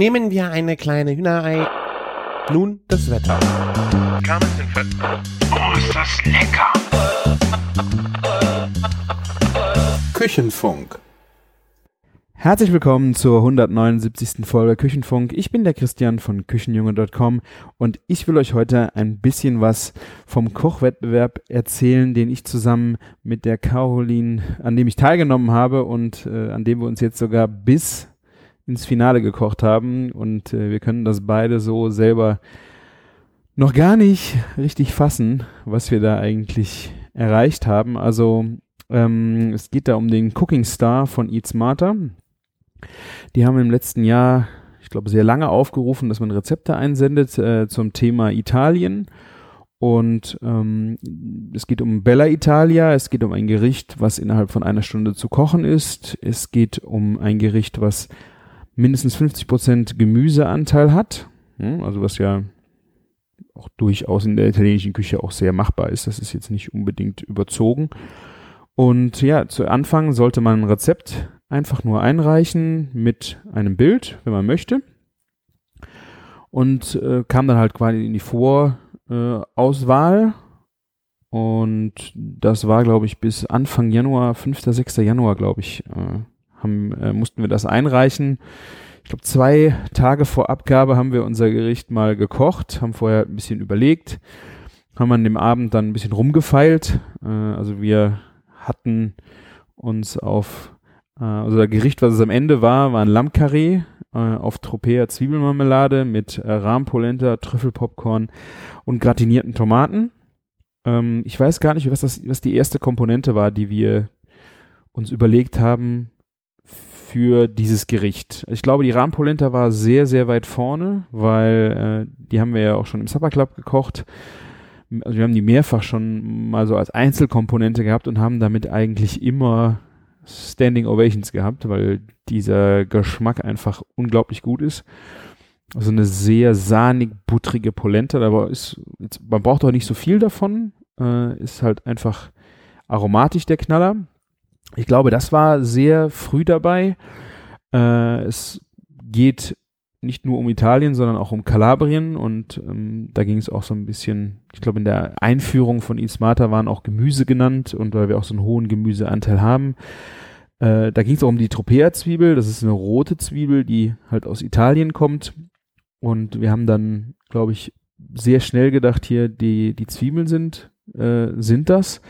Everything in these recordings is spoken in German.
Nehmen wir eine kleine Hühnerei. Nun das Wetter. Oh, ist das lecker! Küchenfunk. Herzlich willkommen zur 179. Folge Küchenfunk. Ich bin der Christian von Küchenjunge.com und ich will euch heute ein bisschen was vom Kochwettbewerb erzählen, den ich zusammen mit der Caroline, an dem ich teilgenommen habe und äh, an dem wir uns jetzt sogar bis ins Finale gekocht haben und äh, wir können das beide so selber noch gar nicht richtig fassen, was wir da eigentlich erreicht haben. Also ähm, es geht da um den Cooking Star von Eat Smarter. Die haben im letzten Jahr, ich glaube, sehr lange aufgerufen, dass man Rezepte einsendet äh, zum Thema Italien. Und ähm, es geht um Bella Italia, es geht um ein Gericht, was innerhalb von einer Stunde zu kochen ist. Es geht um ein Gericht, was mindestens 50% Gemüseanteil hat. Hm, also was ja auch durchaus in der italienischen Küche auch sehr machbar ist. Das ist jetzt nicht unbedingt überzogen. Und ja, zu Anfang sollte man ein Rezept einfach nur einreichen mit einem Bild, wenn man möchte. Und äh, kam dann halt quasi in die Vorauswahl. Und das war, glaube ich, bis Anfang Januar, 5., 6. Januar, glaube ich, äh, haben, äh, mussten wir das einreichen. Ich glaube, zwei Tage vor Abgabe haben wir unser Gericht mal gekocht, haben vorher ein bisschen überlegt, haben an dem Abend dann ein bisschen rumgefeilt. Äh, also wir hatten uns auf äh, also das Gericht, was es am Ende war, war ein Lammkarree äh, auf Tropea Zwiebelmarmelade mit äh, Rahmpolenta, Trüffelpopcorn und gratinierten Tomaten. Ähm, ich weiß gar nicht, was, das, was die erste Komponente war, die wir uns überlegt haben für dieses Gericht. Ich glaube, die Rahmpolenta war sehr, sehr weit vorne, weil äh, die haben wir ja auch schon im Supper Club gekocht. Also wir haben die mehrfach schon mal so als Einzelkomponente gehabt und haben damit eigentlich immer Standing Ovations gehabt, weil dieser Geschmack einfach unglaublich gut ist. Also eine sehr sahnig, buttrige Polenta, aber ist, jetzt, man braucht auch nicht so viel davon, äh, ist halt einfach aromatisch der Knaller. Ich glaube, das war sehr früh dabei. Äh, es geht nicht nur um Italien, sondern auch um Kalabrien und ähm, da ging es auch so ein bisschen, ich glaube in der Einführung von Ismata waren auch Gemüse genannt und weil wir auch so einen hohen Gemüseanteil haben. Äh, da ging es auch um die Tropea-Zwiebel, das ist eine rote Zwiebel, die halt aus Italien kommt und wir haben dann, glaube ich, sehr schnell gedacht hier, die, die Zwiebeln sind, äh, sind das.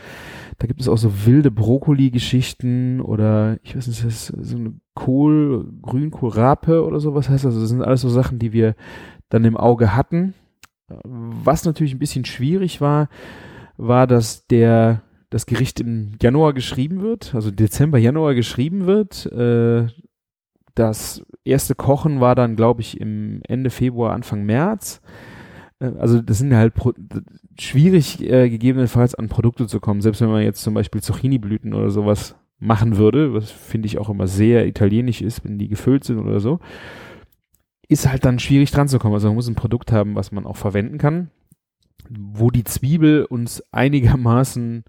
Da gibt es auch so wilde Brokkoli-Geschichten oder ich weiß nicht, ist so eine Kohl, Grünkohlrape oder sowas heißt das. Also das sind alles so Sachen, die wir dann im Auge hatten. Was natürlich ein bisschen schwierig war, war, dass der das Gericht im Januar geschrieben wird, also Dezember, Januar geschrieben wird. Äh, das erste Kochen war dann, glaube ich, im Ende Februar, Anfang März. Äh, also das sind halt Pro schwierig, äh, gegebenenfalls an Produkte zu kommen. Selbst wenn man jetzt zum Beispiel Zucchini-Blüten oder sowas machen würde, was finde ich auch immer sehr italienisch ist, wenn die gefüllt sind oder so, ist halt dann schwierig dran zu kommen. Also man muss ein Produkt haben, was man auch verwenden kann, wo die Zwiebel uns einigermaßen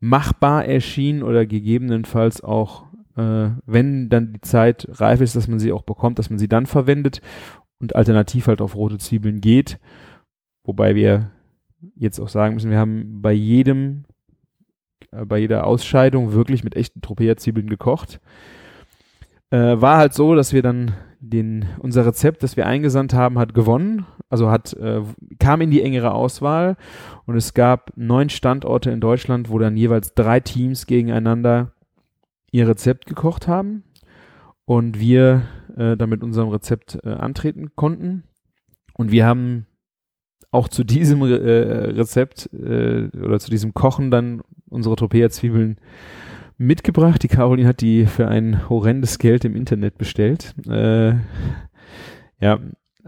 machbar erschien oder gegebenenfalls auch, äh, wenn dann die Zeit reif ist, dass man sie auch bekommt, dass man sie dann verwendet und alternativ halt auf rote Zwiebeln geht. Wobei wir jetzt auch sagen müssen, wir haben bei jedem, äh, bei jeder Ausscheidung wirklich mit echten Tropea-Zwiebeln gekocht. Äh, war halt so, dass wir dann den, unser Rezept, das wir eingesandt haben, hat gewonnen. Also hat, äh, kam in die engere Auswahl und es gab neun Standorte in Deutschland, wo dann jeweils drei Teams gegeneinander ihr Rezept gekocht haben und wir äh, damit unserem Rezept äh, antreten konnten. Und wir haben auch zu diesem äh, Rezept äh, oder zu diesem Kochen dann unsere Tropea-Zwiebeln mitgebracht. Die Caroline hat die für ein horrendes Geld im Internet bestellt. Äh, ja,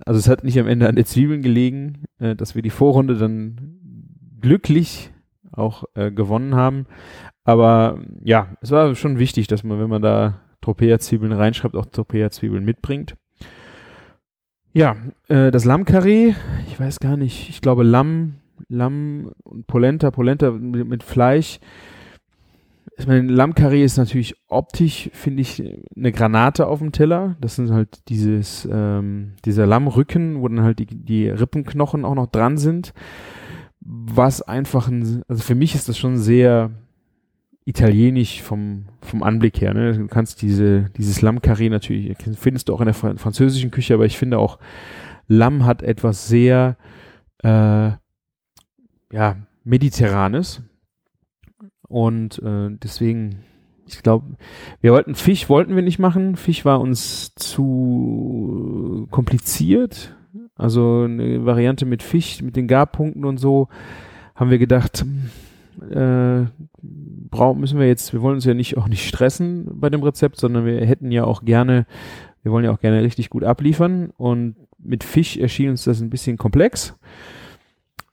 also es hat nicht am Ende an den Zwiebeln gelegen, äh, dass wir die Vorrunde dann glücklich auch äh, gewonnen haben. Aber ja, es war schon wichtig, dass man, wenn man da Tropea-Zwiebeln reinschreibt, auch Tropea-Zwiebeln mitbringt. Ja, äh, das Lammkarree, ich weiß gar nicht, ich glaube Lamm, Lamm und Polenta, Polenta mit, mit Fleisch. ich meine, Lammkarree ist natürlich optisch, finde ich, eine Granate auf dem Teller. Das sind halt dieses, ähm, dieser Lammrücken, wo dann halt die, die Rippenknochen auch noch dran sind. Was einfach ein, also für mich ist das schon sehr italienisch vom, vom Anblick her. Ne? Du kannst diese, dieses Lammkarree natürlich, findest du auch in der französischen Küche, aber ich finde auch, Lamm hat etwas sehr, äh, ja, mediterranes und äh, deswegen, ich glaube, wir wollten Fisch, wollten wir nicht machen. Fisch war uns zu kompliziert. Also eine Variante mit Fisch, mit den Garpunkten und so, haben wir gedacht, äh, brauchen müssen wir jetzt, wir wollen uns ja nicht auch nicht stressen bei dem Rezept, sondern wir hätten ja auch gerne, wir wollen ja auch gerne richtig gut abliefern und mit Fisch erschien uns das ein bisschen komplex.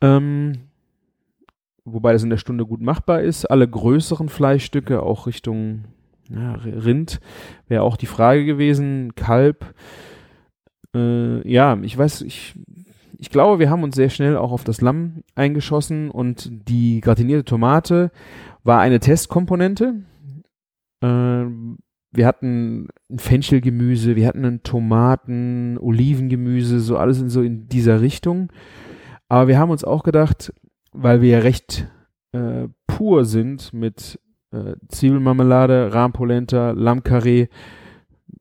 Ähm, wobei das in der Stunde gut machbar ist. Alle größeren Fleischstücke, auch Richtung ja, Rind, wäre auch die Frage gewesen. Kalb, äh, ja, ich weiß, ich, ich glaube, wir haben uns sehr schnell auch auf das Lamm eingeschossen und die gratinierte Tomate war eine Testkomponente. Äh, wir hatten ein Fenchelgemüse, wir hatten einen Tomaten, Olivengemüse, so alles in so in dieser Richtung. Aber wir haben uns auch gedacht, weil wir ja recht äh, pur sind mit äh, Zwiebelmarmelade, Rahmpolenta, Lammkarree,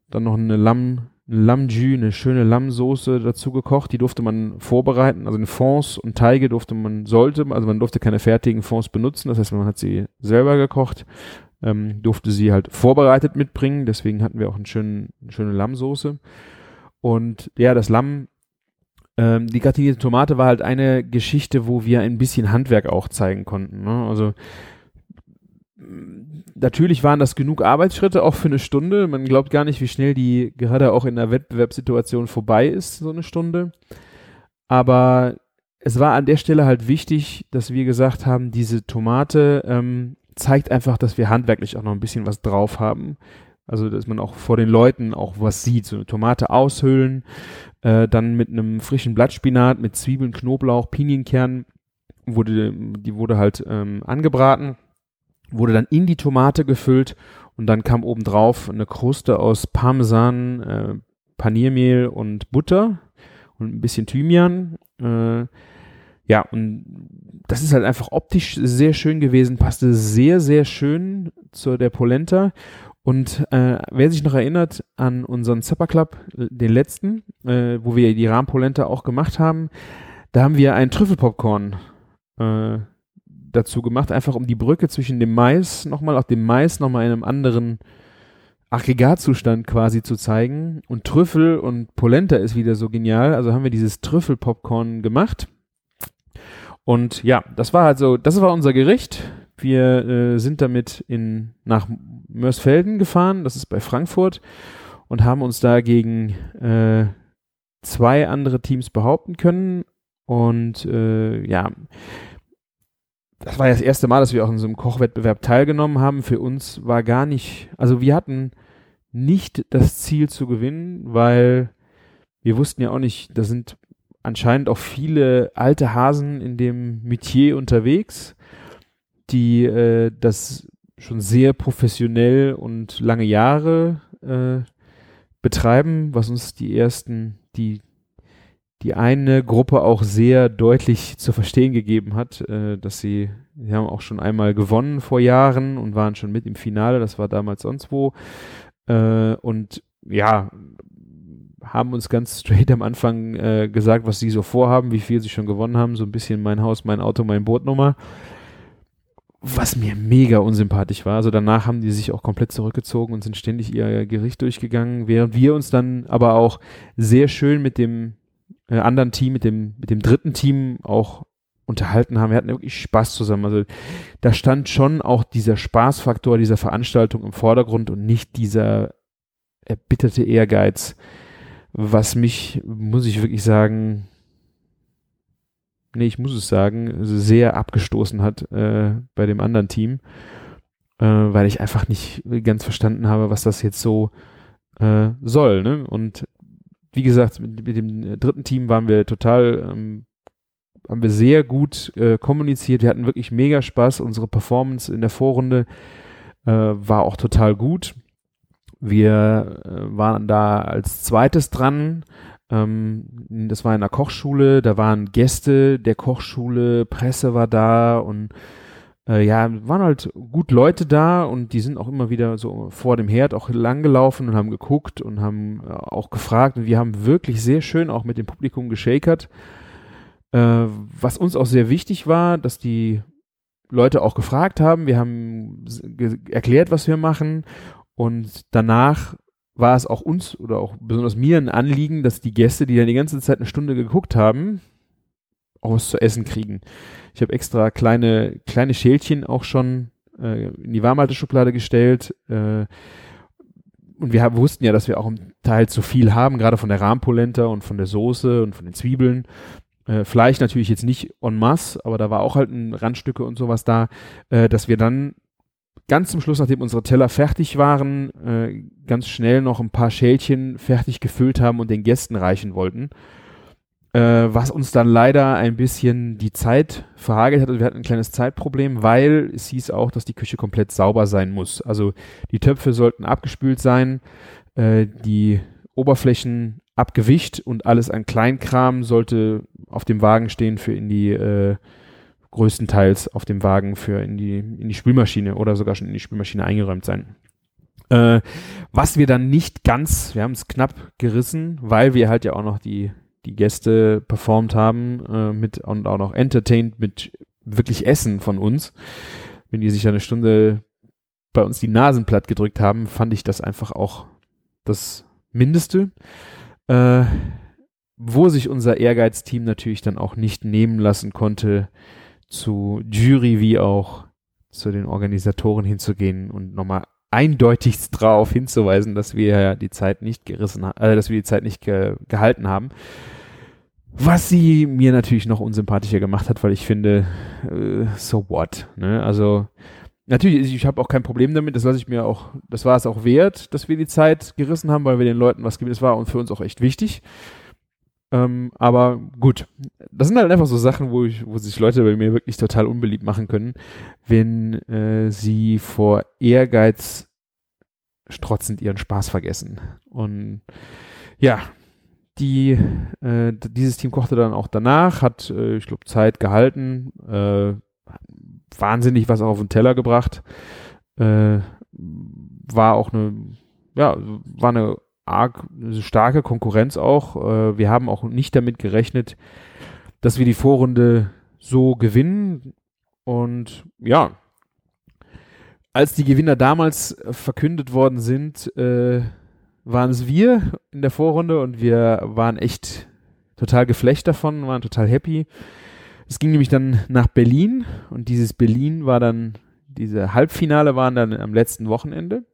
dann noch eine Lamm, Lammjü, eine schöne Lammsoße dazu gekocht. Die durfte man vorbereiten, also in Fonds und Teige durfte man, sollte, also man durfte keine fertigen Fonds benutzen, das heißt, man hat sie selber gekocht, ähm, durfte sie halt vorbereitet mitbringen, deswegen hatten wir auch einen schönen, eine schöne Lammsoße. Und ja, das Lamm ähm, die gratinierte Tomate war halt eine Geschichte, wo wir ein bisschen Handwerk auch zeigen konnten. Ne? Also natürlich waren das genug Arbeitsschritte auch für eine Stunde. Man glaubt gar nicht, wie schnell die gerade auch in der Wettbewerbssituation vorbei ist, so eine Stunde. Aber es war an der Stelle halt wichtig, dass wir gesagt haben, diese Tomate ähm, zeigt einfach, dass wir handwerklich auch noch ein bisschen was drauf haben. Also, dass man auch vor den Leuten auch was sieht. So eine Tomate aushöhlen, äh, dann mit einem frischen Blattspinat, mit Zwiebeln, Knoblauch, Pinienkern, wurde, die wurde halt ähm, angebraten, wurde dann in die Tomate gefüllt und dann kam obendrauf eine Kruste aus Parmesan, äh, Paniermehl und Butter und ein bisschen Thymian. Äh, ja, und das ist halt einfach optisch sehr schön gewesen, passte sehr, sehr schön zu der Polenta und äh, wer sich noch erinnert an unseren Supper Club, den letzten, äh, wo wir die Rahmpolenta auch gemacht haben, da haben wir ein Trüffelpopcorn äh, dazu gemacht, einfach um die Brücke zwischen dem Mais nochmal, auch dem Mais nochmal in einem anderen Aggregatzustand quasi zu zeigen. Und Trüffel und Polenta ist wieder so genial. Also haben wir dieses Trüffelpopcorn gemacht. Und ja, das war halt so, das war unser Gericht. Wir äh, sind damit in, nach Mörsfelden gefahren, das ist bei Frankfurt, und haben uns da gegen äh, zwei andere Teams behaupten können. Und äh, ja, das war ja das erste Mal, dass wir auch in so einem Kochwettbewerb teilgenommen haben. Für uns war gar nicht, also wir hatten nicht das Ziel zu gewinnen, weil wir wussten ja auch nicht, da sind anscheinend auch viele alte Hasen in dem Metier unterwegs die äh, das schon sehr professionell und lange Jahre äh, betreiben, was uns die ersten, die die eine Gruppe auch sehr deutlich zu verstehen gegeben hat, äh, dass sie, sie haben auch schon einmal gewonnen vor Jahren und waren schon mit im Finale, das war damals sonst wo. Äh, und ja, haben uns ganz straight am Anfang äh, gesagt, was sie so vorhaben, wie viel sie schon gewonnen haben, so ein bisschen mein Haus, mein Auto, mein Bootnummer was mir mega unsympathisch war. Also danach haben die sich auch komplett zurückgezogen und sind ständig ihr Gericht durchgegangen, während wir uns dann aber auch sehr schön mit dem äh, anderen Team, mit dem, mit dem dritten Team auch unterhalten haben. Wir hatten wirklich Spaß zusammen. Also da stand schon auch dieser Spaßfaktor dieser Veranstaltung im Vordergrund und nicht dieser erbitterte Ehrgeiz, was mich, muss ich wirklich sagen, nee, ich muss es sagen, sehr abgestoßen hat äh, bei dem anderen Team, äh, weil ich einfach nicht ganz verstanden habe, was das jetzt so äh, soll. Ne? Und wie gesagt, mit, mit, dem dritten Team waren wir total, ähm, haben wir sehr gut äh, kommuniziert. Wir hatten wirklich mega Spaß. Unsere Performance in der Vorrunde Äh, war auch total gut. Wir äh, waren da als zweites dran. Ähm, das war in der Kochschule, da waren Gäste der Kochschule, Presse war da und äh, ja, waren halt gut Leute da und die sind auch immer wieder so vor dem Herd auch langgelaufen und haben geguckt und haben äh, auch gefragt und wir haben wirklich sehr schön auch mit dem Publikum geschakert. Äh, was uns auch sehr wichtig war, dass die Leute auch gefragt haben. Wir haben erklärt, was wir machen und danach war es auch uns oder auch besonders mir ein Anliegen, dass die Gäste, die dann die ganze Zeit eine Stunde geguckt haben, auch was zu essen kriegen. Ich habe extra kleine, kleine Schälchen auch schon äh, in die Warmhalteschublade gestellt. Äh, und wir haben, wussten ja, dass wir auch im Teil zu viel haben, gerade von der Rahmpolenta und von der Soße und von den Zwiebeln. Äh, Fleisch natürlich jetzt nicht en masse, aber da war auch halt ein Randstücke und sowas da, äh, dass wir dann ganz zum Schluss, nachdem unsere Teller fertig waren, äh, ganz schnell noch ein paar Schälchen fertig gefüllt haben und den Gästen reichen wollten. Äh, was uns dann leider ein bisschen die Zeit verhagelt hat. Also wir hatten ein kleines Zeitproblem, weil es hieß auch, dass die Küche komplett sauber sein muss. Also die Töpfe sollten abgespült sein, äh, die Oberflächen abgewischt und alles an Kleinkram sollte auf dem Wagen stehen für in die äh, größtenteils auf dem Wagen für in die, in die Spülmaschine oder sogar schon in die Spülmaschine eingeräumt sein. Äh, was wir dann nicht ganz, wir haben es knapp gerissen, weil wir halt ja auch noch die, die Gäste performt haben äh, mit und auch noch entertained mit wirklich Essen von uns. Wenn die sich eine Stunde bei uns die Nasen platt gedrückt haben, fand ich das einfach auch das Mindeste. Äh, wo sich unser Ehrgeizteam natürlich dann auch nicht nehmen lassen konnte, zu Jury wie auch zu den Organisatoren hinzugehen und nochmal eindeutigst darauf hinzuweisen, dass wir die Zeit nicht gerissen äh, dass wir die Zeit nicht ge gehalten haben. Was sie mir natürlich noch unsympathischer gemacht hat, weil ich finde, äh, so what, ne? Also natürlich, ich habe auch kein Problem damit, das lasse ich mir auch, das war es auch wert, dass wir die Zeit gerissen haben, weil wir den Leuten was gegeben, das war und für uns auch echt wichtig. Ähm, aber gut, das sind halt einfach so Sachen, wo, ich, wo sich Leute bei mir wirklich total unbeliebt machen können, wenn äh, sie vor Ehrgeiz strotzend ihren Spaß vergessen. Und ja, die, äh, dieses Team kochte dann auch danach, hat, äh, ich glaube, Zeit gehalten, äh, wahnsinnig was auf den Teller gebracht, äh, war auch eine, ja, war eine arg starke Konkurrenz auch. Äh, wir haben auch nicht damit gerechnet, dass wir die Vorrunde so gewinnen. Und ja, als die Gewinner damals verkündet worden sind, äh, waren es wir in der Vorrunde und wir waren echt total geflecht davon, waren total happy. Es ging nämlich dann nach Berlin und dieses Berlin war dann, diese Halbfinale waren dann am letzten Wochenende.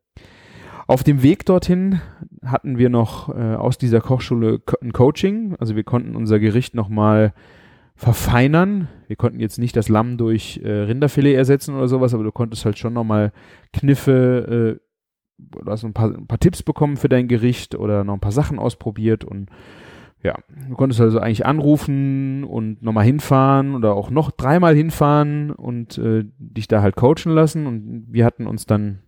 Auf dem Weg dorthin hatten wir noch äh, aus dieser Kochschule ein Coaching. Also wir konnten unser Gericht nochmal verfeinern. Wir konnten jetzt nicht das Lamm durch äh, Rinderfilet ersetzen oder sowas, aber du konntest halt schon nochmal Kniffe, äh, du hast ein paar, ein paar Tipps bekommen für dein Gericht oder noch ein paar Sachen ausprobiert und ja, du konntest also eigentlich anrufen und nochmal hinfahren oder auch noch dreimal hinfahren und äh, dich da halt coachen lassen und wir hatten uns dann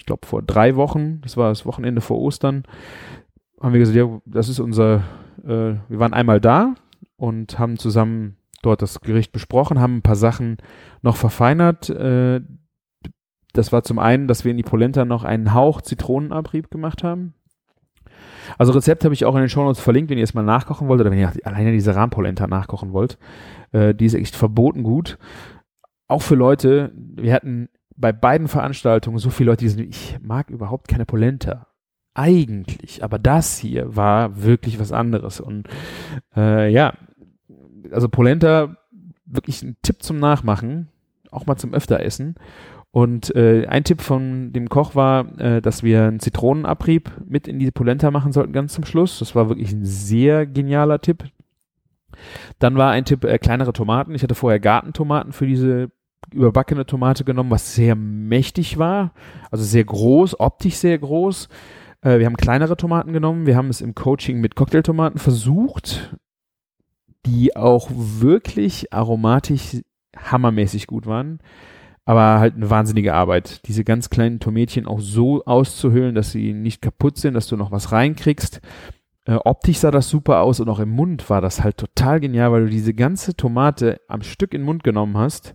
ich glaube, vor drei Wochen, das war das Wochenende vor Ostern, haben wir gesagt, ja, das ist unser, äh, wir waren einmal da und haben zusammen dort das Gericht besprochen, haben ein paar Sachen noch verfeinert. Äh, das war zum einen, dass wir in die Polenta noch einen Hauch Zitronenabrieb gemacht haben. Also Rezept habe ich auch in den Shownotes verlinkt, wenn ihr es mal nachkochen wollt oder wenn ihr alleine diese Rahmpolenta nachkochen wollt. Äh, die ist echt verboten gut. Auch für Leute, wir hatten bei beiden Veranstaltungen so viele Leute, die sind, ich mag überhaupt keine Polenta. Eigentlich, aber das hier war wirklich was anderes. Und äh, ja, also Polenta, wirklich ein Tipp zum Nachmachen, auch mal zum öfter essen. Und äh, ein Tipp von dem Koch war, äh, dass wir einen Zitronenabrieb mit in die Polenta machen sollten, ganz zum Schluss. Das war wirklich ein sehr genialer Tipp. Dann war ein Tipp äh, kleinere Tomaten. Ich hatte vorher Gartentomaten für diese überbackene Tomate genommen, was sehr mächtig war, also sehr groß, optisch sehr groß. Äh, wir haben kleinere Tomaten genommen. Wir haben es im Coaching mit Cocktailtomaten versucht, die auch wirklich aromatisch hammermäßig gut waren. Aber halt eine wahnsinnige Arbeit. Diese ganz kleinen Tomätchen auch so auszuhöhlen, dass sie nicht kaputt sind, dass du noch was reinkriegst. Äh, optisch sah das super aus und auch im Mund war das halt total genial, weil du diese ganze Tomate am Stück in den Mund genommen hast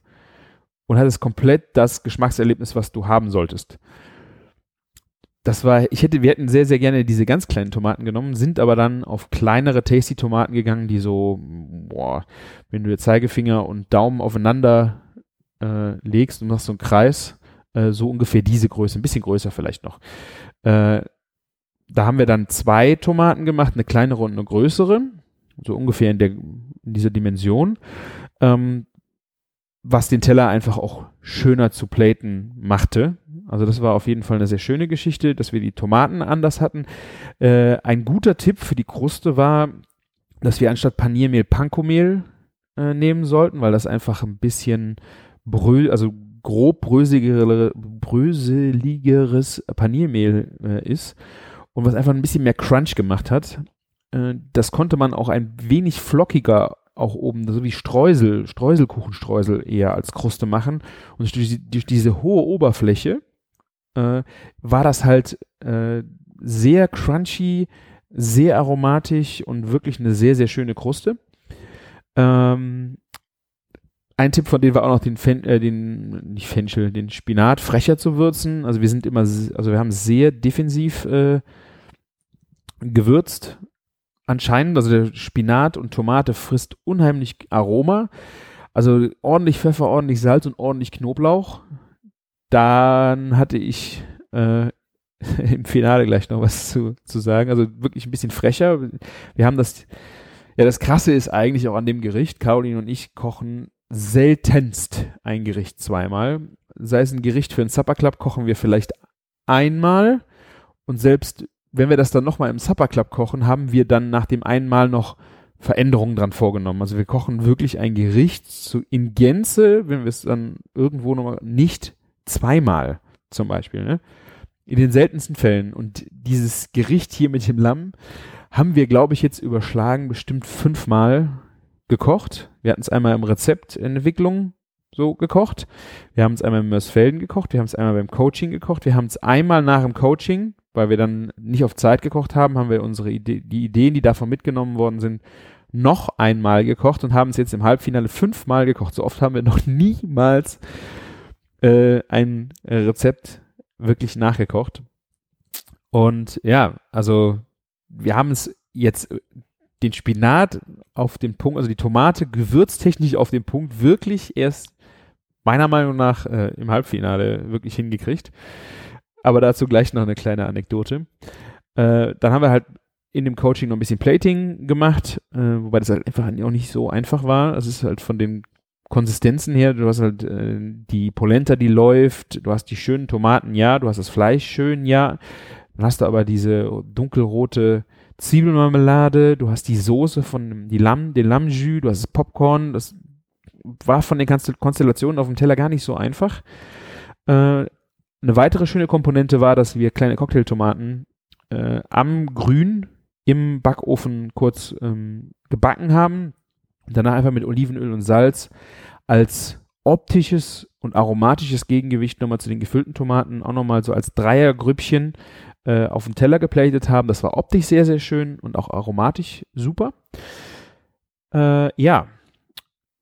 und hattest komplett das Geschmackserlebnis, was du haben solltest. Das war, ich hätte, wir hätten sehr, sehr gerne diese ganz kleinen Tomaten genommen, sind aber dann auf kleinere Tasty-Tomaten gegangen, die so, boah, wenn du der Zeigefinger und Daumen aufeinander äh, legst und machst so einen Kreis, äh, so ungefähr diese Größe, ein bisschen größer vielleicht noch. Äh, da haben wir dann zwei Tomaten gemacht, eine kleinere und eine größere, so ungefähr in, der, in dieser Dimension, ähm, was den Teller einfach auch schöner zu platen machte. Also das war auf jeden Fall eine sehr schöne Geschichte, dass wir die Tomaten anders hatten. Äh, ein guter Tipp für die Kruste war, dass wir anstatt Paniermehl Pankomehl äh, nehmen sollten, weil das einfach ein bisschen brö also grob bröseligere, bröseligeres Paniermehl äh, ist und was einfach ein bisschen mehr Crunch gemacht hat. Äh, das konnte man auch ein wenig flockiger auch oben, so wie Streusel, Streuselkuchenstreusel eher als Kruste machen. Und durch, durch diese hohe Oberfläche äh, war das halt äh, sehr crunchy, sehr aromatisch und wirklich eine sehr, sehr schöne Kruste. Ähm, ein Tipp von denen war auch noch den, Fen äh, den nicht Fenchel, den Spinat frecher zu würzen. Also wir sind immer, also wir haben sehr defensiv äh, gewürzt. Anscheinend, also der Spinat und Tomate frisst unheimlich Aroma. Also ordentlich Pfeffer, ordentlich Salz und ordentlich Knoblauch. Dann hatte ich äh, im Finale gleich noch was zu, zu sagen. Also wirklich ein bisschen frecher. Wir haben das, ja, das Krasse ist eigentlich auch an dem Gericht. Caroline und ich kochen seltenst ein Gericht zweimal. Sei es ein Gericht für einen Supper Club, kochen wir vielleicht einmal. Und selbst wenn wir das dann nochmal im Supper Club kochen, haben wir dann nach dem einen Mal noch Veränderungen dran vorgenommen. Also wir kochen wirklich ein Gericht zu, in Gänze, wenn wir es dann irgendwo nochmal nicht zweimal zum Beispiel, ne? In den seltensten Fällen. Und dieses Gericht hier mit dem Lamm haben wir, glaube ich, jetzt überschlagen, bestimmt fünfmal gekocht. Wir hatten es einmal im Rezeptentwicklung so gekocht. Wir haben es einmal in Mörsfelden gekocht. Wir haben es einmal beim Coaching gekocht. Wir haben es einmal nach dem Coaching weil wir dann nicht auf Zeit gekocht haben, haben wir unsere Idee, die Ideen, die davon mitgenommen worden sind, noch einmal gekocht und haben es jetzt im Halbfinale fünfmal gekocht. So oft haben wir noch niemals äh, ein Rezept wirklich nachgekocht. Und ja, also wir haben es jetzt den Spinat auf den Punkt, also die Tomate gewürztechnisch auf den Punkt wirklich erst meiner Meinung nach äh, im Halbfinale wirklich hingekriegt. Aber dazu gleich noch eine kleine Anekdote. Äh, dann haben wir halt in dem Coaching noch ein bisschen Plating gemacht, äh, wobei das halt einfach auch nicht so einfach war. Es ist halt von den Konsistenzen her, du hast halt äh, die Polenta, die läuft, du hast die schönen Tomaten, ja, du hast das Fleisch schön, ja, dann hast du aber diese dunkelrote Zwiebelmarmelade, du hast die Soße von die Lamm, den Lammjus, du hast das Popcorn, das war von den Konstellationen auf dem Teller gar nicht so einfach. Äh, eine weitere schöne Komponente war, dass wir kleine Cocktailtomaten äh, am Grün im Backofen kurz ähm, gebacken haben. Danach einfach mit Olivenöl und Salz als optisches und aromatisches Gegengewicht nochmal zu den gefüllten Tomaten auch nochmal so als Dreiergrüppchen äh, auf dem Teller geplatet haben. Das war optisch sehr, sehr schön und auch aromatisch super. Äh, ja,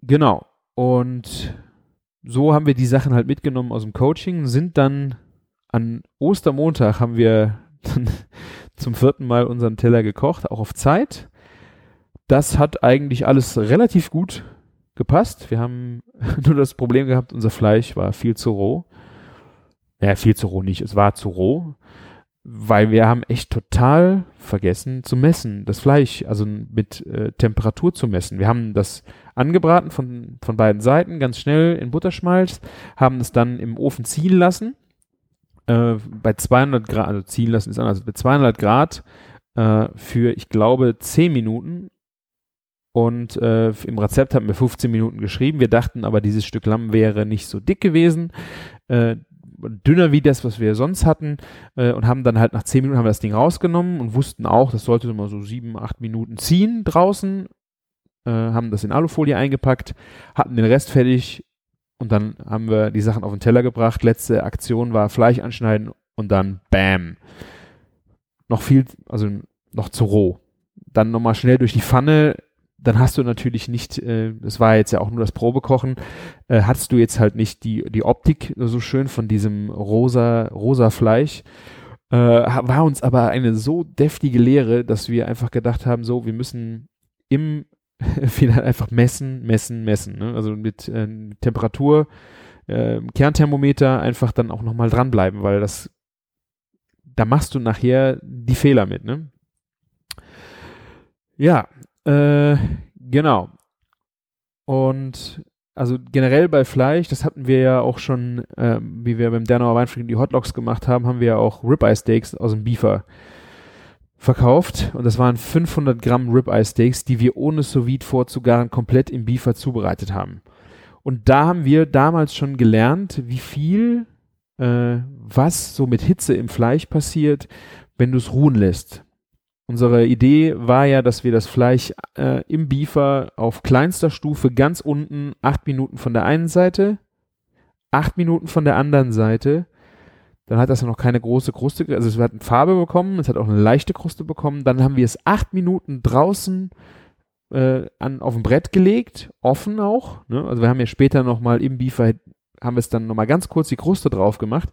genau. Und so haben wir die Sachen halt mitgenommen aus dem Coaching, sind dann an Ostermontag haben wir dann zum vierten Mal unseren Teller gekocht, auch auf Zeit. Das hat eigentlich alles relativ gut gepasst. Wir haben nur das Problem gehabt, unser Fleisch war viel zu roh. Ja, viel zu roh nicht, es war zu roh, weil wir haben echt total vergessen zu messen, das Fleisch, also mit äh, Temperatur zu messen. Wir haben das angebraten von, von beiden Seiten, ganz schnell in Butterschmalz, haben es dann im Ofen ziehen lassen. Äh, bei 200 Grad, also ziehen lassen ist anders, bei 200 Grad äh, für, ich glaube, 10 Minuten. Und äh, im Rezept haben wir 15 Minuten geschrieben. Wir dachten aber, dieses Stück Lamm wäre nicht so dick gewesen. Dünner wie das, was wir sonst hatten äh, und haben dann halt nach 10 Minuten haben wir das Ding rausgenommen und wussten auch, das sollte immer so 7, 8 Minuten ziehen draußen äh, haben das in Alufolie eingepackt, hatten den Rest fertig und dann haben wir die Sachen auf den Teller gebracht. Letzte Aktion war Fleisch anschneiden und dann Bam. Noch viel, also noch zu roh. Dann nochmal schnell durch die Pfanne. Dann hast du natürlich nicht, äh, das war jetzt ja auch nur das Probekochen, äh, hattest du jetzt halt nicht die, die Optik so schön von diesem rosa, rosa Fleisch. Äh, war uns aber eine so deftige Lehre, dass wir einfach gedacht haben, so, wir müssen im Final einfach messen, messen, messen. Ne? Also mit äh, Temperatur, äh, Kernthermometer einfach dann auch nochmal dranbleiben, weil das, da machst du nachher die Fehler mit, ne? Ja, äh, genau. Und also generell bei Fleisch, das hatten wir ja auch schon, äh, wie wir beim Dernauer Weinfrieden die Hotlogs gemacht haben, haben wir ja auch Ribeye Steaks aus dem Beefer verkauft und das waren 500 Gramm Ribeye Steaks, die wir ohne sous vorzugaren komplett im Beefer zubereitet haben. Und da haben wir damals schon gelernt, wie viel, äh, was so mit Hitze im Fleisch passiert, wenn du es ruhen lässt. Unsere Idee war ja, dass wir das Fleisch äh, im Beefer auf kleinster Stufe ganz unten acht Minuten von der einen Seite, acht Minuten von der anderen Seite. Dann hat das ja noch keine große Kruste, also es hat eine Farbe bekommen, es hat auch eine leichte Kruste bekommen. Dann haben wir es acht Minuten draußen äh, an, auf dem Brett gelegt, offen auch. Ne? Also wir haben ja später nochmal im Beefer, haben wir es dann nochmal ganz kurz die Kruste drauf gemacht.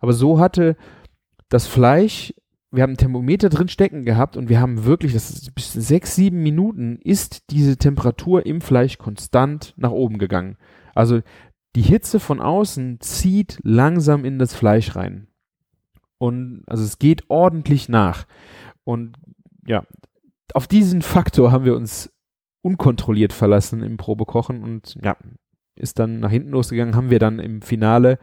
Aber so hatte das Fleisch wir haben ein Thermometer drin stecken gehabt und wir haben wirklich, das ist bis sechs, sieben Minuten ist diese Temperatur im Fleisch konstant nach oben gegangen. Also die Hitze von außen zieht langsam in das Fleisch rein. Und also es geht ordentlich nach. Und ja, auf diesen Faktor haben wir uns unkontrolliert verlassen im Probekochen und ja, ist dann nach hinten losgegangen, haben wir dann im Finale,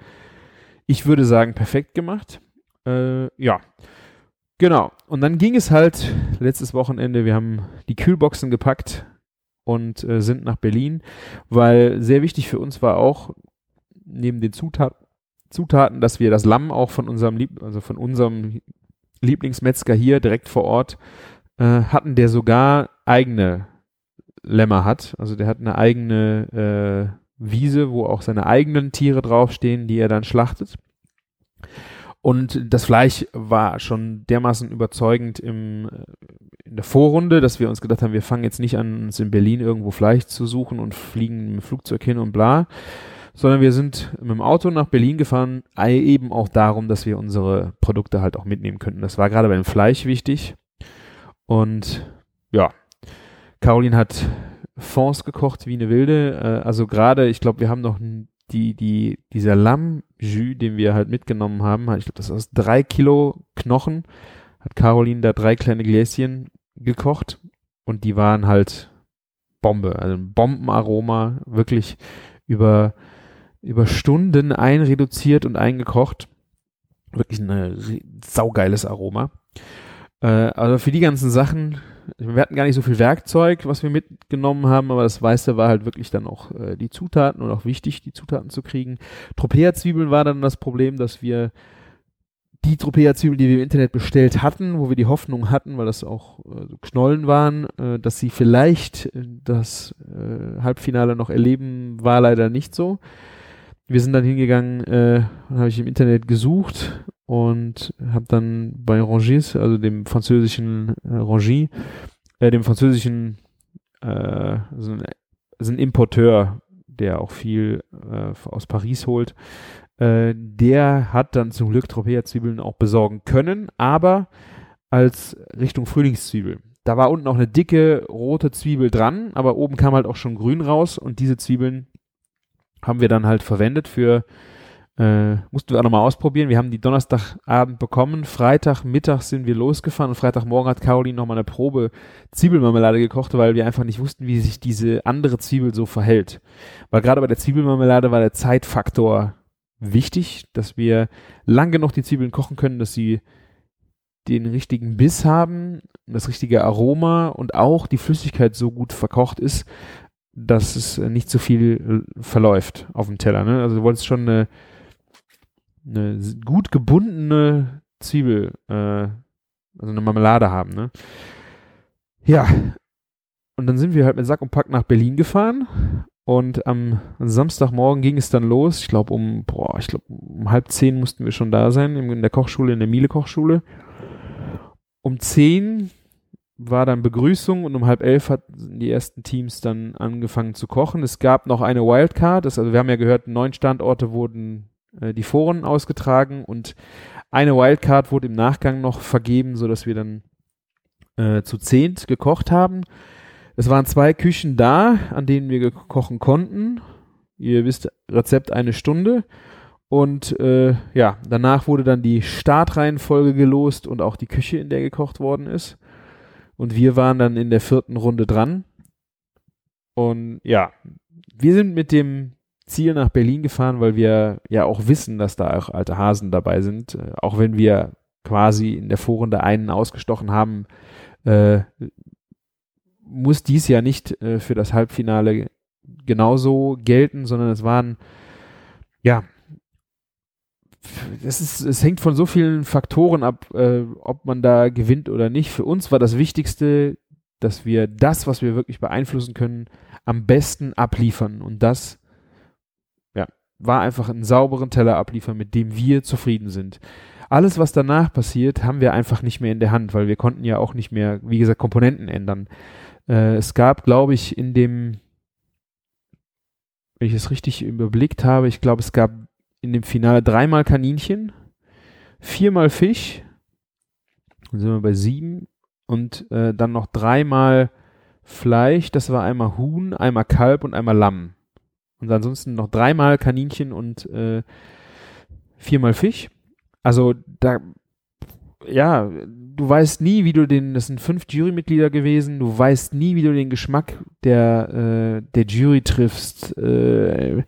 ich würde sagen, perfekt gemacht. Äh, ja, Genau. Und dann ging es halt letztes Wochenende, wir haben die Kühlboxen gepackt und äh, sind nach Berlin, weil sehr wichtig für uns war auch, neben den Zutat Zutaten, dass wir das Lamm auch von unserem, Lieb also von unserem Lieblingsmetzger hier direkt vor Ort äh, hatten, der sogar eigene Lämmer hat. Also der hat eine eigene äh, Wiese, wo auch seine eigenen Tiere draufstehen, die er dann schlachtet. Und das Fleisch war schon dermaßen überzeugend im, äh, in der Vorrunde, dass wir uns gedacht haben, wir fangen jetzt nicht an, uns in Berlin irgendwo Fleisch zu suchen und fliegen dem Flugzeug hin und bla, sondern wir sind mit dem Auto nach Berlin gefahren, eben auch darum, dass wir unsere Produkte halt auch mitnehmen könnten. Das war gerade beim Fleisch wichtig. Und ja, Caroline hat Fonds gekocht wie eine Wilde. Äh, also gerade, ich glaube, wir haben noch die, die, dieser Lammjus, den wir halt mitgenommen haben, ich glaube, das ist aus drei Kilo Knochen, hat Caroline da drei kleine Gläschen gekocht und die waren halt Bombe, also ein Bombenaroma, wirklich über, über Stunden einreduziert und eingekocht. Wirklich ein saugeiles Aroma. Äh, also für die ganzen Sachen wir hatten gar nicht so viel Werkzeug, was wir mitgenommen haben, aber das Weiße war halt wirklich dann auch äh, die Zutaten und auch wichtig, die Zutaten zu kriegen. Tropea-Zwiebeln war dann das Problem, dass wir die Tropea-Zwiebeln, die wir im Internet bestellt hatten, wo wir die Hoffnung hatten, weil das auch äh, Knollen waren, äh, dass sie vielleicht äh, das äh, Halbfinale noch erleben, war leider nicht so. Wir sind dann hingegangen, äh, habe ich im Internet gesucht und habe dann bei Rangis, also dem französischen äh, Rangy, äh, dem französischen äh, so ein, so ein Importeur, der auch viel äh, aus Paris holt, äh, der hat dann zum Glück Tropea-Zwiebeln auch besorgen können, aber als Richtung Frühlingszwiebel. Da war unten auch eine dicke rote Zwiebel dran, aber oben kam halt auch schon grün raus und diese Zwiebeln haben wir dann halt verwendet für äh, mussten wir auch nochmal ausprobieren. Wir haben die Donnerstagabend bekommen. Freitagmittag sind wir losgefahren und Freitagmorgen hat Caroline nochmal eine Probe Zwiebelmarmelade gekocht, weil wir einfach nicht wussten, wie sich diese andere Zwiebel so verhält. Weil gerade bei der Zwiebelmarmelade war der Zeitfaktor wichtig, dass wir lang genug die Zwiebeln kochen können, dass sie den richtigen Biss haben, das richtige Aroma und auch die Flüssigkeit so gut verkocht ist, dass es nicht zu viel verläuft auf dem Teller. Ne? Also du wolltest schon eine eine gut gebundene Zwiebel, äh, also eine Marmelade haben, ne? Ja. Und dann sind wir halt mit Sack und Pack nach Berlin gefahren Und am Samstagmorgen ging es dann los. Ich glaube um, boah, ich glaube um halb zehn mussten wir schon da sein in der Kochschule, in der Miele Kochschule. Um zehn war dann Begrüßung und um halb elf hatten die ersten Teams dann angefangen zu kochen. Es gab noch eine Wildcard, das, also wir haben ja gehört, neun Standorte wurden äh, die Foren ausgetragen und eine Wildcard wurde im Nachgang noch vergeben, so dass wir dann äh, zu zehnt gekocht haben. Es waren zwei Küchen da, an denen wir kochen konnten. Ihr wisst, Rezept eine Stunde. Und äh, ja, danach wurde dann die Startreihenfolge gelost und auch die Küche, in der gekocht worden ist. Und wir waren dann in der vierten Runde dran. Und ja, wir sind mit dem Ziel nach Berlin gefahren, weil wir ja auch wissen, dass da auch alte Hasen dabei sind. Äh, auch wenn wir quasi in der Vorrunde einen ausgestochen haben, äh, muss dies ja nicht äh, für das Halbfinale genauso gelten, sondern es waren, ja, es, ist, es hängt von so vielen Faktoren ab, äh, ob man da gewinnt oder nicht. Für uns war das Wichtigste, dass wir das, was wir wirklich beeinflussen können, am besten abliefern. Und das war einfach einen sauberen Teller abliefern, mit dem wir zufrieden sind. Alles, was danach passiert, haben wir einfach nicht mehr in der Hand, weil wir konnten ja auch nicht mehr, wie gesagt, Komponenten ändern. Äh, es gab, glaube ich, in dem, wenn ich es richtig überblickt habe, ich glaube, es gab in dem Finale dreimal Kaninchen, viermal Fisch, dann sind wir bei sieben und äh, dann noch dreimal Fleisch, das war einmal Huhn, einmal Kalb und einmal Lamm. Und ansonsten noch dreimal Kaninchen und äh, viermal Fisch. Also da, ja, du weißt nie, wie du den, das sind fünf Jurymitglieder gewesen, du weißt nie, wie du den Geschmack der, äh, der Jury triffst. Äh,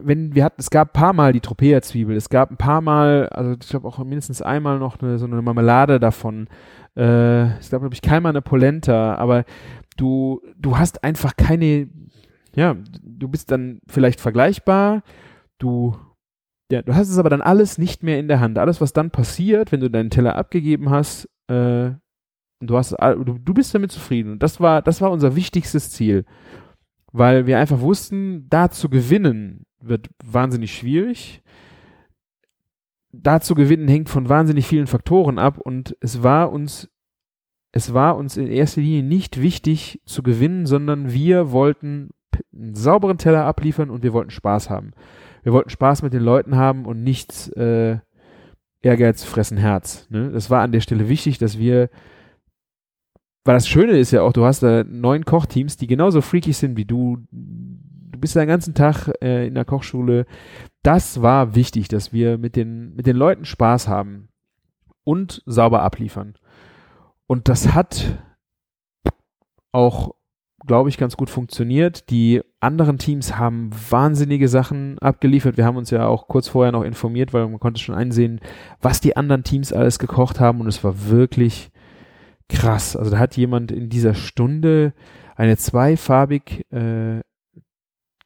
wenn wir hatten, es gab ein paar Mal die Tropea-Zwiebel, es gab ein paar Mal, also ich glaube auch mindestens einmal noch eine, so eine Marmelade davon. Äh, es gab, glaube ich, keinmal eine Polenta, aber du, du hast einfach keine, ja, du bist dann vielleicht vergleichbar, du ja, du hast es aber dann alles nicht mehr in der Hand. Alles, was dann passiert, wenn du deinen Teller abgegeben hast, äh, du hast, du, du bist damit zufrieden. Und das war, das war unser wichtigstes Ziel. Weil wir einfach wussten, da zu gewinnen wird wahnsinnig schwierig. Da zu gewinnen hängt von wahnsinnig vielen Faktoren ab und es war uns, es war uns in erster Linie nicht wichtig zu gewinnen, sondern wir wollten einen sauberen Teller abliefern und wir wollten Spaß haben wir wollten Spaß mit den Leuten haben und nichts äh, Ehrgeiz fressen Herz. Ne? Das war an der Stelle wichtig, dass wir, weil das Schöne ist ja auch, du hast da neun Kochteams, die genauso freaky sind wie du. Du bist den ganzen Tag äh, in der Kochschule. Das war wichtig, dass wir mit den, mit den Leuten Spaß haben und sauber abliefern. Und das hat auch glaube ich, ganz gut funktioniert. Die anderen Teams haben wahnsinnige Sachen abgeliefert. Wir haben uns ja auch kurz vorher noch informiert, weil man konnte schon einsehen, was die anderen Teams alles gekocht haben und es war wirklich krass. Also da hat jemand in dieser Stunde eine zweifarbig äh,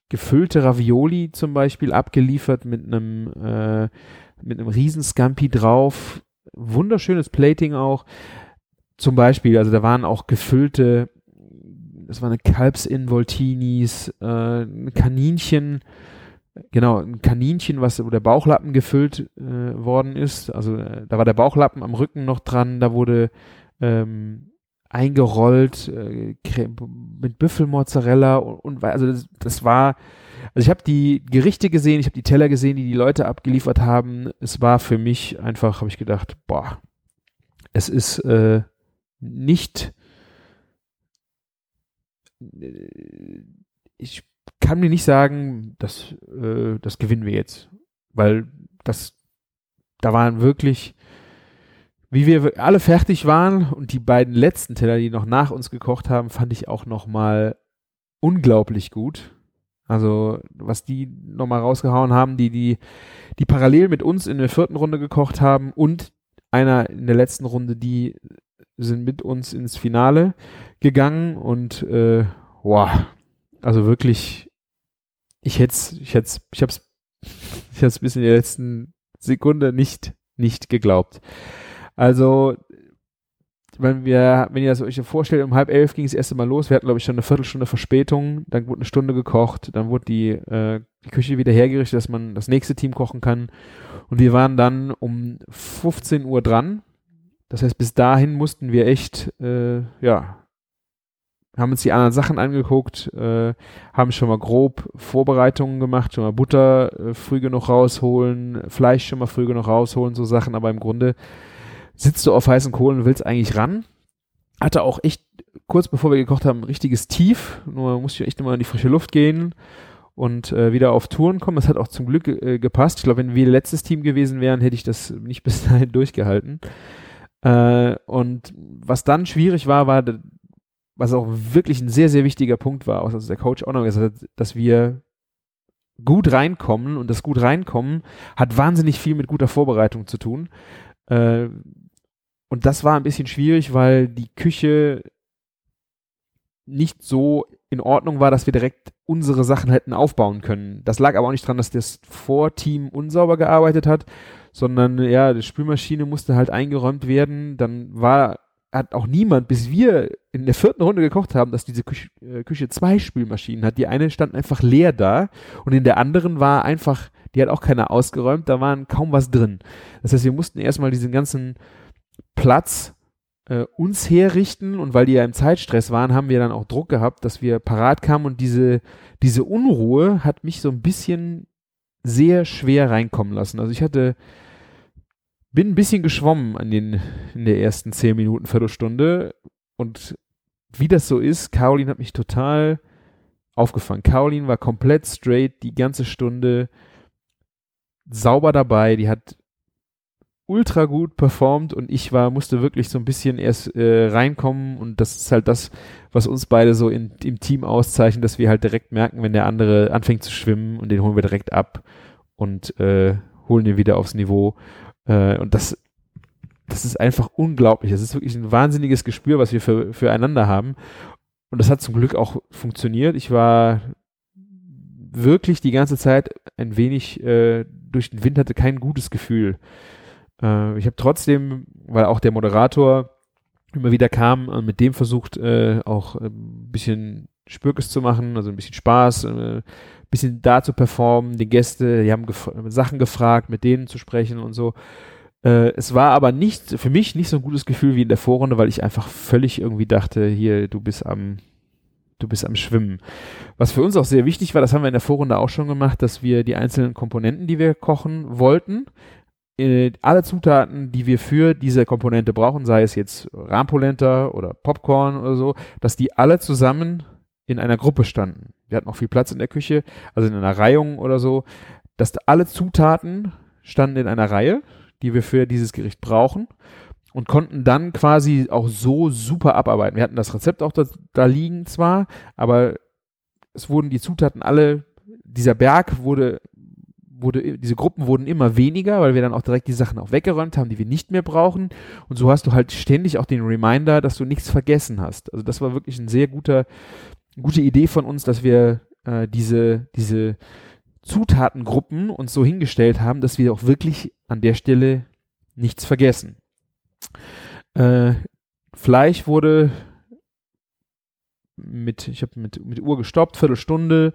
gefüllte Ravioli zum Beispiel abgeliefert mit einem äh, mit einem riesen Scampi drauf. Wunderschönes Plating auch. Zum Beispiel, also da waren auch gefüllte das war eine Kalbsinvoltinis, äh, ein Kaninchen, genau, ein Kaninchen, was wo der Bauchlappen gefüllt äh, worden ist. Also äh, da war der Bauchlappen am Rücken noch dran, da wurde ähm, eingerollt äh, mit Büffelmozzarella und, und also das, das war also ich habe die Gerichte gesehen, ich habe die Teller gesehen, die die Leute abgeliefert haben. Es war für mich einfach, habe ich gedacht, boah, es ist äh, nicht äh, ich kann mir nicht sagen, dass äh, das gewinnen wir jetzt, weil das da waren wirklich wie wir alle fertig waren und die beiden letzten Teller, die noch nach uns gekocht haben, fand ich auch noch mal unglaublich gut. Also was die noch mal rausgehauen haben, die die die parallel mit uns in der vierten Runde gekocht haben und einer in der letzten Runde, die sind mit uns ins Finale gegangen und äh, wow, also wirklich, ich hätte ich hätte ich hab's, ich hab's bis in der letzten Sekunde nicht, nicht geglaubt. Also, wenn wir, wenn ihr das euch vorstellt, um halb elf ging es erst Mal los. Wir hatten, glaube ich, schon eine Viertelstunde Verspätung. Dann wurde eine Stunde gekocht. Dann wurde die, äh, die Küche wieder hergerichtet, dass man das nächste Team kochen kann. Und wir waren dann um 15 Uhr dran. Das heißt, bis dahin mussten wir echt, äh, ja, haben uns die anderen Sachen angeguckt, äh, haben schon mal grob Vorbereitungen gemacht, schon mal Butter äh, früh genug rausholen, Fleisch schon mal früh genug rausholen, so Sachen, aber im Grunde sitzt du auf heißen Kohlen und willst eigentlich ran. Hatte auch echt, kurz bevor wir gekocht haben, ein richtiges Tief, nur musste ich echt nochmal in die frische Luft gehen und äh, wieder auf Touren kommen. Das hat auch zum Glück äh, gepasst. Ich glaube, wenn wir letztes Team gewesen wären, hätte ich das nicht bis dahin durchgehalten. Äh, und was dann schwierig war, war was auch wirklich ein sehr, sehr wichtiger Punkt war, was der Coach auch noch gesagt hat, dass wir gut reinkommen und das gut reinkommen hat wahnsinnig viel mit guter Vorbereitung zu tun. Äh, und das war ein bisschen schwierig, weil die Küche nicht so in Ordnung war, dass wir direkt unsere Sachen hätten aufbauen können. Das lag aber auch nicht dran, dass das Vorteam unsauber gearbeitet hat, sondern ja, die Spülmaschine musste halt eingeräumt werden. Dann war hat auch niemand, bis wir in der vierten Runde gekocht haben, dass diese Küche, äh, Küche zwei Spülmaschinen hat. Die eine stand einfach leer da und in der anderen war einfach, die hat auch keiner ausgeräumt, da waren kaum was drin. Das heißt, wir mussten erstmal diesen ganzen Platz äh, uns herrichten und weil die ja im Zeitstress waren, haben wir dann auch Druck gehabt, dass wir parat kamen und diese, diese Unruhe hat mich so ein bisschen sehr schwer reinkommen lassen. Also ich hatte bin ein bisschen geschwommen an den, in der ersten zehn Minuten, Viertelstunde. Und wie das so ist, Caroline hat mich total aufgefangen. Caroline war komplett straight die ganze Stunde sauber dabei. Die hat ultra gut performt und ich war, musste wirklich so ein bisschen erst äh, reinkommen und das ist halt das, was uns beide so in, im Team auszeichnet, dass wir halt direkt merken, wenn der andere anfängt zu schwimmen und den holen wir direkt ab und äh, holen ihn wieder aufs Niveau. Äh, und das, das ist einfach unglaublich. Das ist wirklich ein wahnsinniges Gespür, was wir für, füreinander haben. Und das hat zum Glück auch funktioniert. Ich war wirklich die ganze Zeit ein wenig äh, durch den Wind, hatte kein gutes Gefühl. Äh, ich habe trotzdem, weil auch der Moderator immer wieder kam und mit dem versucht, äh, auch ein bisschen Spürkes zu machen, also ein bisschen Spaß, äh, bisschen da zu performen, die Gäste, die haben gef Sachen gefragt, mit denen zu sprechen und so. Äh, es war aber nicht, für mich nicht so ein gutes Gefühl wie in der Vorrunde, weil ich einfach völlig irgendwie dachte, hier, du bist am, du bist am Schwimmen. Was für uns auch sehr wichtig war, das haben wir in der Vorrunde auch schon gemacht, dass wir die einzelnen Komponenten, die wir kochen wollten, äh, alle Zutaten, die wir für diese Komponente brauchen, sei es jetzt Rahmpolenta oder Popcorn oder so, dass die alle zusammen in einer Gruppe standen. Wir hatten auch viel Platz in der Küche, also in einer Reihung oder so, dass alle Zutaten standen in einer Reihe, die wir für dieses Gericht brauchen und konnten dann quasi auch so super abarbeiten. Wir hatten das Rezept auch da, da liegen zwar, aber es wurden die Zutaten alle, dieser Berg wurde wurde, diese Gruppen wurden immer weniger, weil wir dann auch direkt die Sachen auch weggeräumt haben, die wir nicht mehr brauchen. Und so hast du halt ständig auch den Reminder, dass du nichts vergessen hast. Also das war wirklich ein sehr guter, gute Idee von uns, dass wir äh, diese, diese Zutatengruppen uns so hingestellt haben, dass wir auch wirklich an der Stelle nichts vergessen. Äh, Fleisch wurde mit, ich habe mit, mit Uhr gestoppt, Viertelstunde,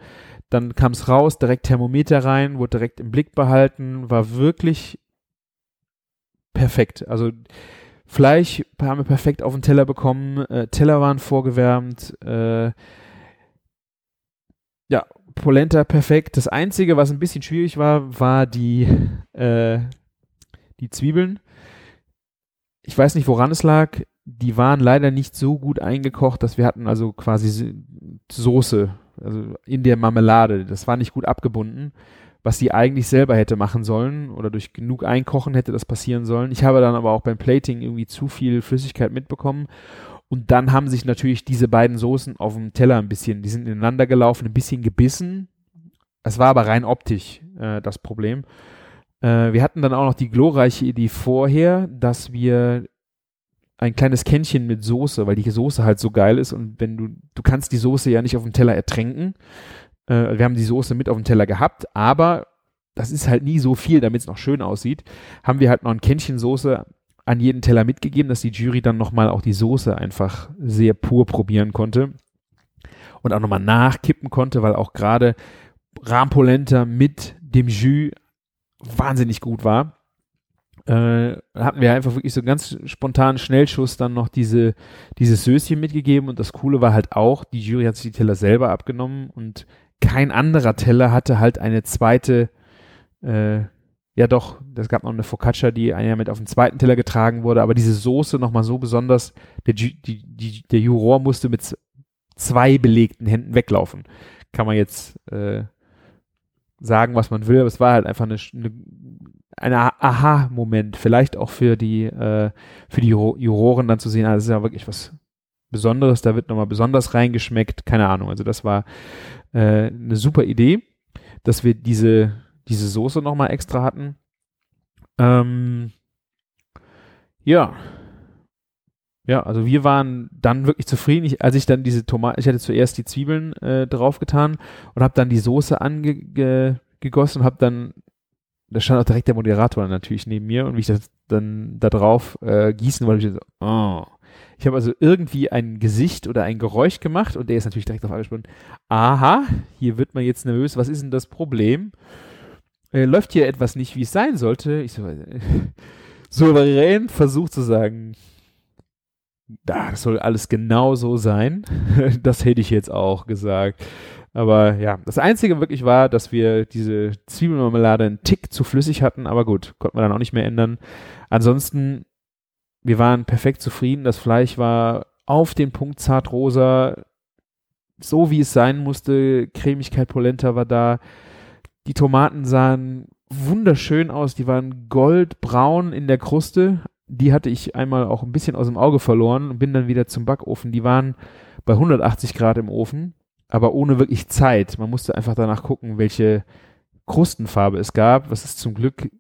dann kam es raus, direkt Thermometer rein, wurde direkt im Blick behalten, war wirklich perfekt. Also Fleisch haben wir perfekt auf den Teller bekommen, äh, Teller waren vorgewärmt, äh, ja, Polenta perfekt. Das Einzige, was ein bisschen schwierig war, war die, äh, die Zwiebeln. Ich weiß nicht, woran es lag. Die waren leider nicht so gut eingekocht, dass wir hatten also quasi Soße, also in der Marmelade. Das war nicht gut abgebunden, was sie eigentlich selber hätte machen sollen oder durch genug Einkochen hätte das passieren sollen. Ich habe dann aber auch beim Plating irgendwie zu viel Flüssigkeit mitbekommen und dann haben sich natürlich diese beiden Soßen auf dem Teller ein bisschen, die sind ineinander gelaufen, ein bisschen gebissen. Es war aber rein optisch äh, das Problem. Äh, wir hatten dann auch noch die glorreiche Idee vorher, dass wir ein kleines Kännchen mit Soße, weil die Soße halt so geil ist und wenn du, du kannst die Soße ja nicht auf dem Teller ertränken. Äh, wir haben die Soße mit auf dem Teller gehabt, aber das ist halt nie so viel, damit es noch schön aussieht. Haben wir halt noch ein Kännchen Soße an jeden Teller mitgegeben, dass die Jury dann nochmal auch die Soße einfach sehr pur probieren konnte und auch nochmal nachkippen konnte, weil auch gerade Rampolenta mit dem Jus wahnsinnig gut war. Äh, hatten wir einfach wirklich so ganz spontan Schnellschuss dann noch diese, dieses Söschen mitgegeben und das Coole war halt auch, die Jury hat sich die Teller selber abgenommen und kein anderer Teller hatte halt eine zweite, äh, ja doch, das gab noch eine Focaccia, die ja mit auf den zweiten Teller getragen wurde, aber diese Soße nochmal so besonders, der, die, die, der Juror musste mit zwei belegten Händen weglaufen. Kann man jetzt äh, sagen, was man will, aber es war halt einfach eine, eine, ein Aha-Moment, vielleicht auch für die, äh, für die Juroren dann zu sehen, ah, das ist ja wirklich was Besonderes, da wird nochmal besonders reingeschmeckt, keine Ahnung. Also das war äh, eine super Idee, dass wir diese, diese Soße nochmal extra hatten. Ähm, ja, ja, also wir waren dann wirklich zufrieden. Ich, als ich dann diese Tomaten, ich hatte zuerst die Zwiebeln äh, draufgetan und habe dann die Soße angegossen und habe dann, da stand auch direkt der Moderator natürlich neben mir und wie ich das dann da drauf äh, gießen wollte, ich so, oh. Ich habe also irgendwie ein Gesicht oder ein Geräusch gemacht und der ist natürlich direkt auf angesprochen. Aha, hier wird man jetzt nervös. Was ist denn das Problem? Äh, läuft hier etwas nicht, wie es sein sollte? Ich so, äh, souverän versucht zu sagen, das soll alles genau so sein. das hätte ich jetzt auch gesagt. Aber ja, das Einzige wirklich war, dass wir diese Zwiebelmarmelade einen Tick zu flüssig hatten, aber gut, konnte man dann auch nicht mehr ändern. Ansonsten, wir waren perfekt zufrieden. Das Fleisch war auf den Punkt zartrosa, so wie es sein musste. Cremigkeit Polenta war da. Die Tomaten sahen wunderschön aus. Die waren goldbraun in der Kruste die hatte ich einmal auch ein bisschen aus dem Auge verloren und bin dann wieder zum Backofen. Die waren bei 180 Grad im Ofen, aber ohne wirklich Zeit. Man musste einfach danach gucken, welche Krustenfarbe es gab. Was ist zum Glück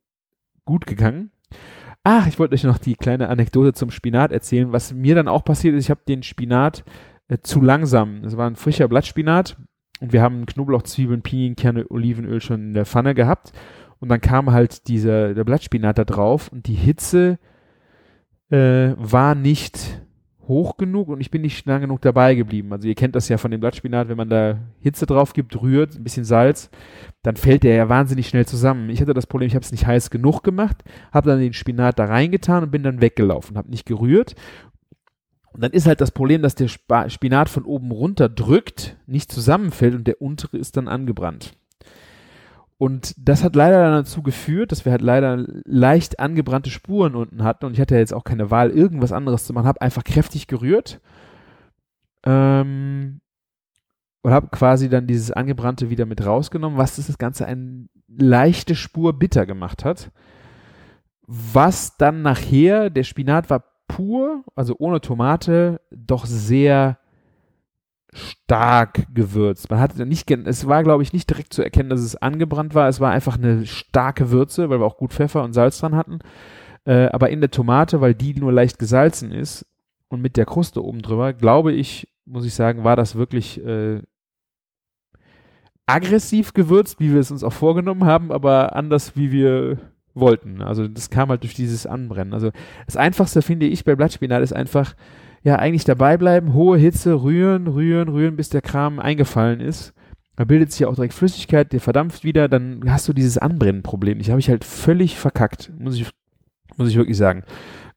gut gegangen. Ach, ich wollte euch noch die kleine Anekdote zum Spinat erzählen. Was mir dann auch passiert ist, ich habe den Spinat äh, zu langsam. Es war ein frischer Blattspinat und wir haben Knoblauch, Zwiebeln, Pinienkerne, Olivenöl schon in der Pfanne gehabt. Und dann kam halt dieser, der Blattspinat da drauf und die Hitze äh, war nicht hoch genug und ich bin nicht lang genug dabei geblieben. Also ihr kennt das ja von dem Blattspinat, wenn man da Hitze drauf gibt, rührt, ein bisschen Salz, dann fällt der ja wahnsinnig schnell zusammen. Ich hatte das Problem, ich habe es nicht heiß genug gemacht, habe dann den Spinat da reingetan und bin dann weggelaufen, habe nicht gerührt. Und dann ist halt das Problem, dass der Spinat von oben runter drückt, nicht zusammenfällt und der untere ist dann angebrannt. Und das hat leider dazu geführt, dass wir halt leider leicht angebrannte Spuren unten hatten und ich hatte jetzt auch keine Wahl, irgendwas anderes zu machen, habe einfach kräftig gerührt ähm, und habe quasi dann dieses angebrannte wieder mit rausgenommen, was das Ganze eine leichte Spur bitter gemacht hat. Was dann nachher, der Spinat war pur, also ohne Tomate, doch sehr stark gewürzt. Man hatte nicht, es war glaube ich nicht direkt zu erkennen, dass es angebrannt war. Es war einfach eine starke Würze, weil wir auch gut Pfeffer und Salz dran hatten. Äh, aber in der Tomate, weil die nur leicht gesalzen ist und mit der Kruste oben drüber, glaube ich, muss ich sagen, war das wirklich äh, aggressiv gewürzt, wie wir es uns auch vorgenommen haben, aber anders, wie wir wollten. Also das kam halt durch dieses Anbrennen. Also das Einfachste finde ich bei Blattspinat ist einfach ja eigentlich dabei bleiben, hohe Hitze, rühren, rühren, rühren, bis der Kram eingefallen ist. Da bildet sich ja auch direkt Flüssigkeit, der verdampft wieder, dann hast du dieses Anbrennenproblem. Ich habe ich halt völlig verkackt, muss ich, muss ich wirklich sagen.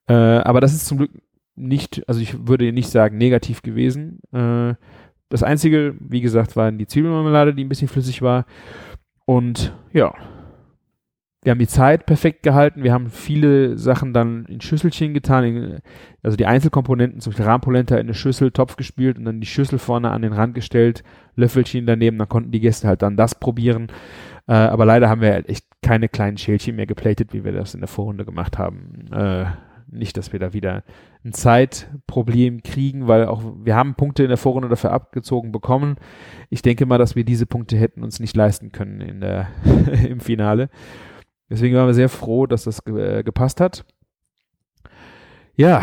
Äh, aber das ist zum Glück nicht, also ich würde nicht sagen negativ gewesen. Äh, das Einzige, wie gesagt, waren die Zwiebelmarmelade, die ein bisschen flüssig war. Und ja, wir haben die Zeit perfekt gehalten, wir haben viele Sachen dann in Schüsselchen getan, in, also die Einzelkomponenten, zum Beispiel Rahmpolenta in eine Schüssel, Topf gespielt und dann die Schüssel vorne an den Rand gestellt, Löffelchen daneben, dann konnten die Gäste halt dann das probieren. Äh, aber leider haben wir halt echt keine kleinen Schälchen mehr geplatet, wie wir das in der Vorrunde gemacht haben. Äh, nicht, dass wir da wieder ein Zeitproblem kriegen, weil auch wir haben Punkte in der Vorrunde dafür abgezogen bekommen. Ich denke mal, dass wir diese Punkte hätten uns nicht leisten können in der im Finale. Deswegen waren wir sehr froh, dass das äh, gepasst hat. Ja,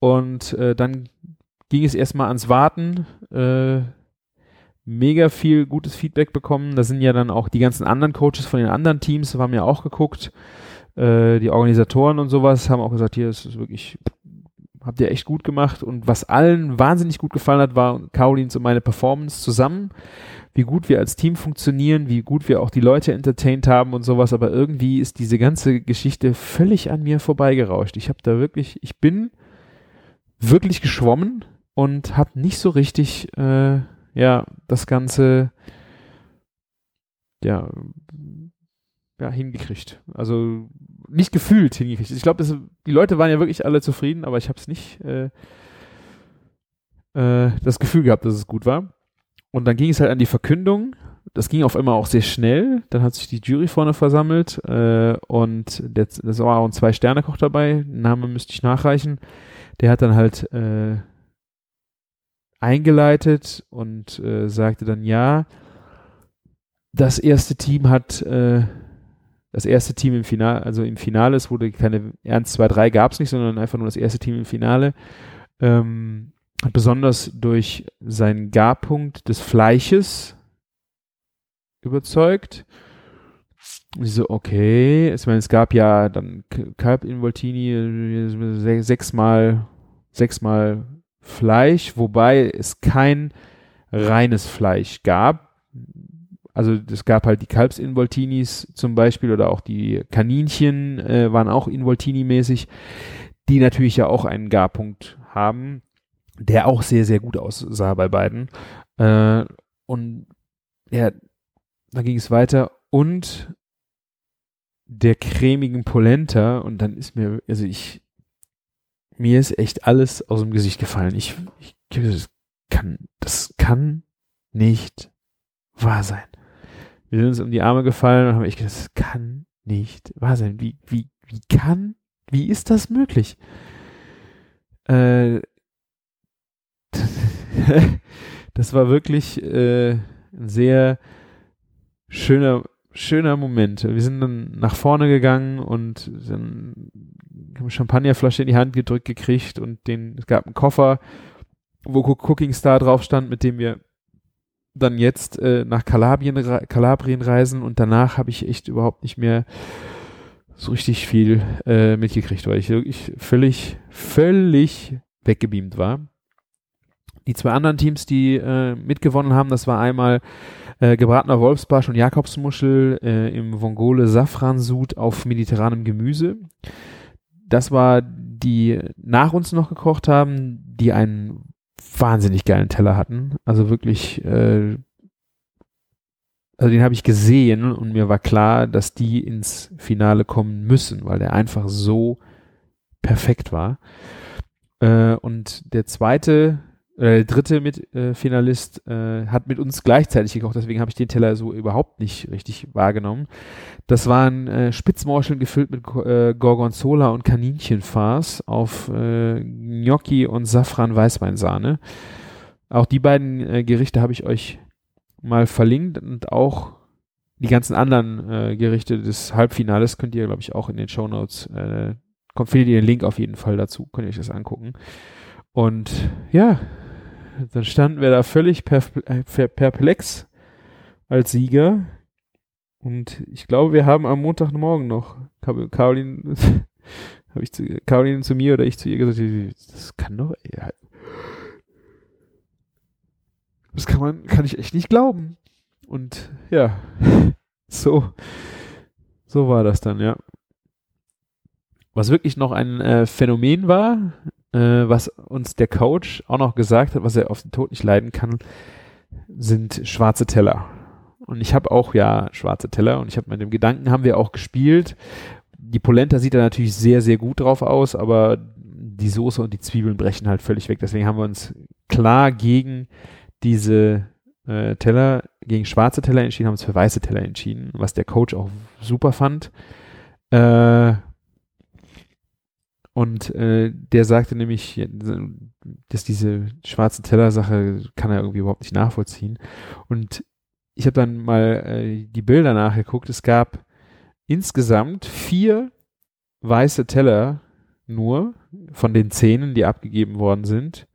und äh, dann ging es erstmal ans Warten. Äh, mega viel gutes Feedback bekommen. Da sind ja dann auch die ganzen anderen Coaches von den anderen Teams, haben ja auch geguckt. Äh, die Organisatoren und sowas haben auch gesagt, hier ist es wirklich, habt ihr echt gut gemacht. Und was allen wahnsinnig gut gefallen hat, war Caroline und meine Performance zusammen. Wie gut wir als Team funktionieren, wie gut wir auch die Leute entertained haben und sowas. Aber irgendwie ist diese ganze Geschichte völlig an mir vorbeigerauscht. Ich habe da wirklich, ich bin wirklich geschwommen und habe nicht so richtig, äh, ja, das Ganze, ja, ja, hingekriegt. Also nicht gefühlt hingekriegt. Ich glaube, die Leute waren ja wirklich alle zufrieden, aber ich habe es nicht äh, äh, das Gefühl gehabt, dass es gut war. Und dann ging es halt an die Verkündung. Das ging auf einmal auch sehr schnell. Dann hat sich die Jury vorne versammelt äh, und der, das war auch ein Zwei-Sterne-Koch dabei. Name müsste ich nachreichen. Der hat dann halt äh, eingeleitet und äh, sagte dann ja, das erste Team hat äh, das erste Team im Finale, also im Finale, es wurde keine 1, 2, 3 gab es nicht, sondern einfach nur das erste Team im Finale, ähm, hat besonders durch seinen Garpunkt des Fleisches überzeugt. Und ich so, okay, ich meine, es gab ja dann Kalb in Voltini sechsmal, sechsmal Fleisch, wobei es kein reines Fleisch gab also es gab halt die Kalbsinvoltinis zum Beispiel oder auch die Kaninchen äh, waren auch Involtini-mäßig, die natürlich ja auch einen Garpunkt haben, der auch sehr, sehr gut aussah bei beiden. Äh, und ja, dann ging es weiter und der cremigen Polenta und dann ist mir, also ich, mir ist echt alles aus dem Gesicht gefallen. Ich, ich das kann, das kann nicht wahr sein. Wir sind uns um die Arme gefallen und haben echt gedacht, das kann nicht wahr sein. Wie, wie, wie kann, wie ist das möglich? Äh, das war wirklich äh, ein sehr schöner, schöner Moment. Wir sind dann nach vorne gegangen und dann haben wir Champagnerflasche in die Hand gedrückt gekriegt und den, es gab einen Koffer, wo Cooking Star drauf stand, mit dem wir dann jetzt äh, nach Kalabrien, Kalabrien reisen und danach habe ich echt überhaupt nicht mehr so richtig viel äh, mitgekriegt, weil ich wirklich völlig, völlig weggebeamt war. Die zwei anderen Teams, die äh, mitgewonnen haben, das war einmal äh, gebratener Wolfsbarsch und Jakobsmuschel äh, im Vongole Safransud auf mediterranem Gemüse. Das war die nach uns noch gekocht haben, die einen wahnsinnig geilen Teller hatten. Also wirklich, äh, also den habe ich gesehen und mir war klar, dass die ins Finale kommen müssen, weil der einfach so perfekt war. Äh, und der zweite äh, der dritte mit, äh, Finalist äh, hat mit uns gleichzeitig gekocht, deswegen habe ich den Teller so überhaupt nicht richtig wahrgenommen. Das waren äh, Spitzmorscheln gefüllt mit äh, Gorgonzola und Kaninchenfarce auf äh, Gnocchi und Safran Weißweinsahne. Auch die beiden äh, Gerichte habe ich euch mal verlinkt und auch die ganzen anderen äh, Gerichte des Halbfinales könnt ihr, glaube ich, auch in den Show Notes, äh, kommt, findet ihr den Link auf jeden Fall dazu, könnt ihr euch das angucken. Und ja, dann standen wir da völlig äh, perplex als Sieger. Und ich glaube, wir haben am Montagmorgen noch Caroline, habe ich zu, Caroline zu mir oder ich zu ihr gesagt, das kann doch, ja, das kann man, kann ich echt nicht glauben. Und ja, so, so war das dann, ja. Was wirklich noch ein äh, Phänomen war, äh, was uns der Coach auch noch gesagt hat, was er auf den Tod nicht leiden kann, sind schwarze Teller. Und ich habe auch ja schwarze Teller und ich habe mit dem Gedanken haben wir auch gespielt. Die Polenta sieht da natürlich sehr, sehr gut drauf aus, aber die Soße und die Zwiebeln brechen halt völlig weg. Deswegen haben wir uns klar gegen diese äh, Teller, gegen schwarze Teller entschieden, haben uns für weiße Teller entschieden, was der Coach auch super fand. Äh, und äh, der sagte nämlich, dass diese schwarze Teller-Sache kann er irgendwie überhaupt nicht nachvollziehen. Und ich habe dann mal äh, die Bilder nachgeguckt. Es gab insgesamt vier weiße Teller nur von den Zähnen, die abgegeben worden sind.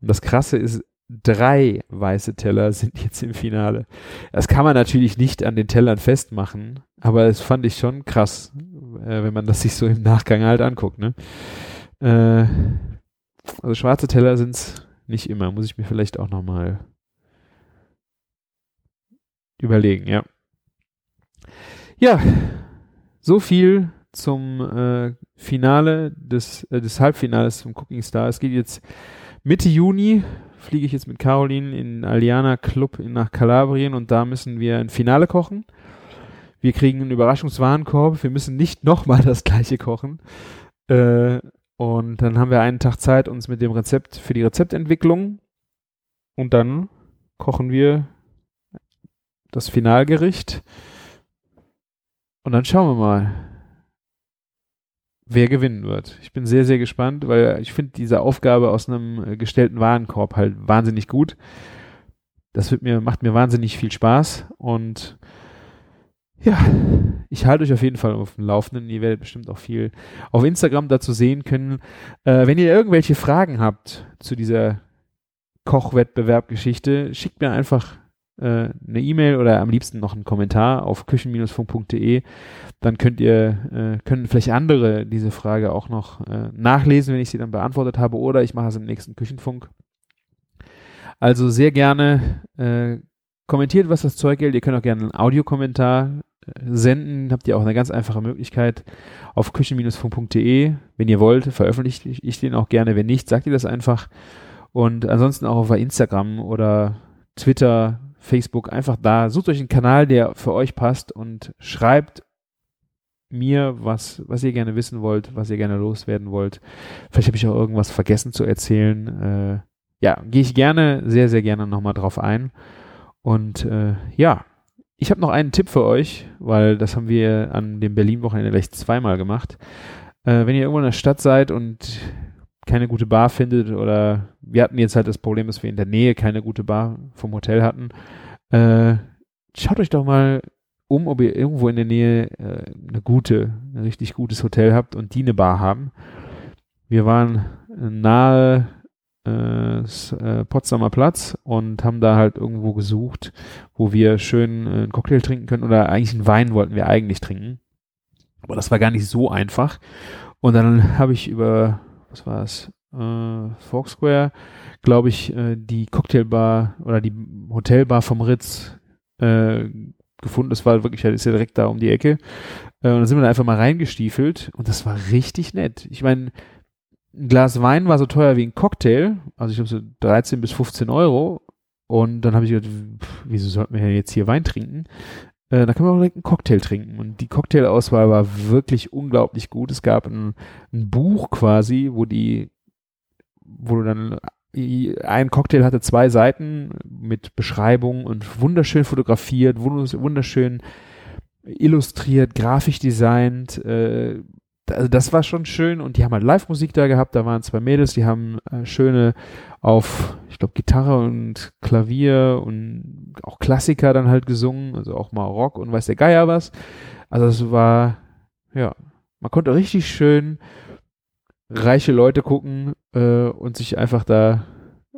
Und das Krasse ist, drei weiße Teller sind jetzt im Finale. Das kann man natürlich nicht an den Tellern festmachen, aber das fand ich schon krass, äh, wenn man das sich so im Nachgang halt anguckt. Ne? Äh, also schwarze Teller sind's nicht immer, muss ich mir vielleicht auch nochmal überlegen, ja. Ja, so viel zum äh, Finale des, äh, des Halbfinales zum Cooking Star. Es geht jetzt Mitte Juni, fliege ich jetzt mit Caroline in Aliana Club in, nach Kalabrien und da müssen wir ein Finale kochen. Wir kriegen einen Überraschungswarenkorb. Wir müssen nicht nochmal das gleiche kochen. Äh, und dann haben wir einen Tag Zeit, uns mit dem Rezept für die Rezeptentwicklung und dann kochen wir das Finalgericht. Und dann schauen wir mal, wer gewinnen wird. Ich bin sehr, sehr gespannt, weil ich finde diese Aufgabe aus einem äh, gestellten Warenkorb halt wahnsinnig gut. Das wird mir, macht mir wahnsinnig viel Spaß und ja, ich halte euch auf jeden Fall auf dem Laufenden. Ihr werdet bestimmt auch viel auf Instagram dazu sehen können. Äh, wenn ihr irgendwelche Fragen habt zu dieser Kochwettbewerb-Geschichte, schickt mir einfach äh, eine E-Mail oder am liebsten noch einen Kommentar auf küchen-funk.de. Dann könnt ihr, äh, können vielleicht andere diese Frage auch noch äh, nachlesen, wenn ich sie dann beantwortet habe, oder ich mache es im nächsten Küchenfunk. Also sehr gerne äh, kommentiert, was das Zeug hält. Ihr könnt auch gerne einen Audiokommentar senden. Habt ihr auch eine ganz einfache Möglichkeit auf küchen-funk.de. Wenn ihr wollt, veröffentliche ich den auch gerne. Wenn nicht, sagt ihr das einfach. Und ansonsten auch auf Instagram oder Twitter, Facebook, einfach da. Sucht euch einen Kanal, der für euch passt und schreibt mir, was, was ihr gerne wissen wollt, was ihr gerne loswerden wollt. Vielleicht habe ich auch irgendwas vergessen zu erzählen. Äh, ja, gehe ich gerne, sehr, sehr gerne nochmal drauf ein. Und äh, ja, ich habe noch einen Tipp für euch, weil das haben wir an dem Berlin-Wochenende gleich zweimal gemacht. Äh, wenn ihr irgendwo in der Stadt seid und keine gute Bar findet oder wir hatten jetzt halt das Problem, dass wir in der Nähe keine gute Bar vom Hotel hatten, äh, schaut euch doch mal um, ob ihr irgendwo in der Nähe äh, eine gute, ein richtig gutes Hotel habt und die eine Bar haben. Wir waren nahe äh, äh, Potsdamer Platz und haben da halt irgendwo gesucht, wo wir schön äh, einen Cocktail trinken können oder eigentlich einen Wein wollten wir eigentlich trinken. Aber das war gar nicht so einfach. Und dann habe ich über, was war es, äh, Foursquare, glaube ich, äh, die Cocktailbar oder die Hotelbar vom Ritz äh, gefunden. Das war wirklich, ist ja direkt da um die Ecke. Äh, und dann sind wir da einfach mal reingestiefelt und das war richtig nett. Ich meine, ein Glas Wein war so teuer wie ein Cocktail, also ich glaube so 13 bis 15 Euro. Und dann habe ich gedacht, pff, wieso sollten wir jetzt hier Wein trinken? Äh, da können wir auch direkt einen Cocktail trinken. Und die Cocktail-Auswahl war wirklich unglaublich gut. Es gab ein, ein Buch quasi, wo die, wo du dann ein Cocktail hatte zwei Seiten mit Beschreibung und wunderschön fotografiert, wunderschön illustriert, grafisch designt, äh, also das war schon schön und die haben halt Live-Musik da gehabt, da waren zwei Mädels, die haben äh, schöne auf, ich glaube, Gitarre und Klavier und auch Klassiker dann halt gesungen, also auch mal Rock und weiß der Geier was. Also es war, ja, man konnte richtig schön reiche Leute gucken äh, und sich einfach da,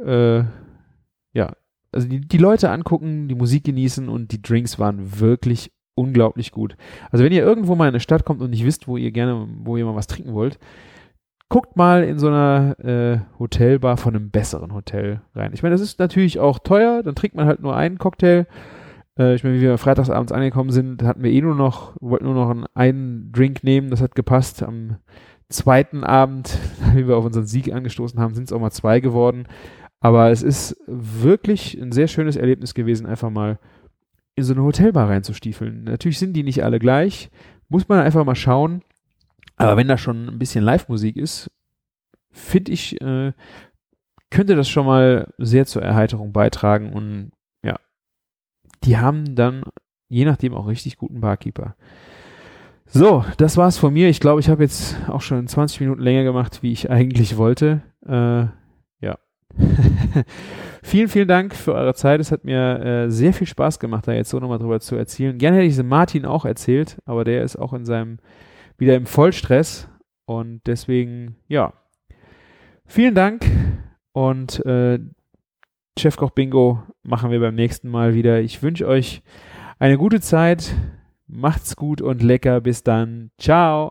äh, ja, also die, die Leute angucken, die Musik genießen und die Drinks waren wirklich unglaublich gut. Also wenn ihr irgendwo mal in eine Stadt kommt und nicht wisst, wo ihr gerne, wo ihr mal was trinken wollt, guckt mal in so einer äh, Hotelbar von einem besseren Hotel rein. Ich meine, das ist natürlich auch teuer, dann trinkt man halt nur einen Cocktail. Äh, ich meine, wie wir freitagsabends angekommen sind, hatten wir eh nur noch, wollten nur noch einen, einen Drink nehmen, das hat gepasst. Am zweiten Abend, wie wir auf unseren Sieg angestoßen haben, sind es auch mal zwei geworden. Aber es ist wirklich ein sehr schönes Erlebnis gewesen, einfach mal in so eine Hotelbar reinzustiefeln. Natürlich sind die nicht alle gleich, muss man einfach mal schauen. Aber wenn da schon ein bisschen Live-Musik ist, finde ich, äh, könnte das schon mal sehr zur Erheiterung beitragen und ja, die haben dann je nachdem auch richtig guten Barkeeper. So, das war's von mir. Ich glaube, ich habe jetzt auch schon 20 Minuten länger gemacht, wie ich eigentlich wollte. Äh. vielen, vielen Dank für eure Zeit. Es hat mir äh, sehr viel Spaß gemacht, da jetzt so nochmal drüber zu erzählen. Gerne hätte ich es Martin auch erzählt, aber der ist auch in seinem, wieder im Vollstress. Und deswegen, ja. Vielen Dank und äh, Chefkoch Bingo machen wir beim nächsten Mal wieder. Ich wünsche euch eine gute Zeit. Macht's gut und lecker. Bis dann. Ciao.